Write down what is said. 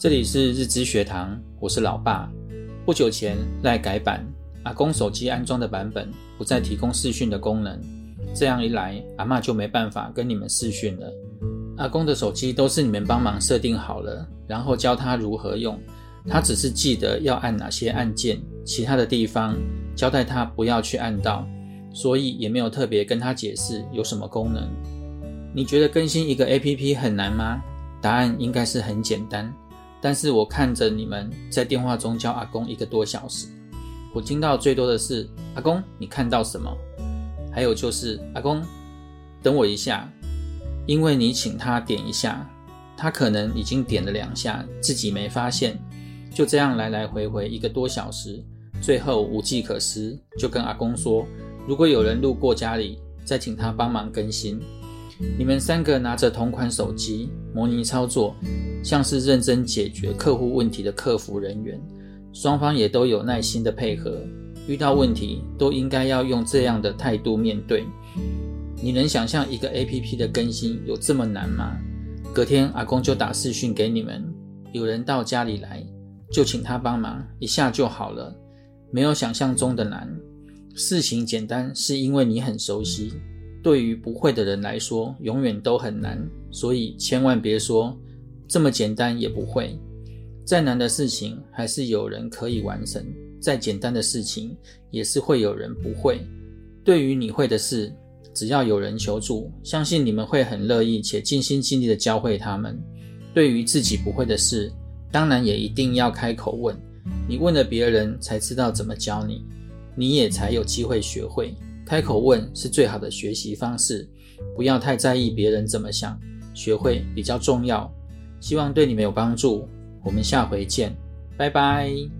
这里是日知学堂，我是老爸。不久前赖改版，阿公手机安装的版本不再提供视讯的功能，这样一来，阿嬷就没办法跟你们视讯了。阿公的手机都是你们帮忙设定好了，然后教他如何用，他只是记得要按哪些按键，其他的地方交代他不要去按到，所以也没有特别跟他解释有什么功能。你觉得更新一个 APP 很难吗？答案应该是很简单。但是我看着你们在电话中叫阿公一个多小时，我听到最多的是“阿公，你看到什么？”还有就是“阿公，等我一下”，因为你请他点一下，他可能已经点了两下，自己没发现，就这样来来回回一个多小时，最后无计可施，就跟阿公说：“如果有人路过家里，再请他帮忙更新。”你们三个拿着同款手机模拟操作，像是认真解决客户问题的客服人员，双方也都有耐心的配合，遇到问题都应该要用这样的态度面对。你能想象一个 APP 的更新有这么难吗？隔天阿公就打视讯给你们，有人到家里来，就请他帮忙一下就好了，没有想象中的难。事情简单是因为你很熟悉。对于不会的人来说，永远都很难，所以千万别说这么简单也不会。再难的事情还是有人可以完成，再简单的事情也是会有人不会。对于你会的事，只要有人求助，相信你们会很乐意且尽心尽力的教会他们。对于自己不会的事，当然也一定要开口问，你问了别人才知道怎么教你，你也才有机会学会。开口问是最好的学习方式，不要太在意别人怎么想，学会比较重要。希望对你们有帮助，我们下回见，拜拜。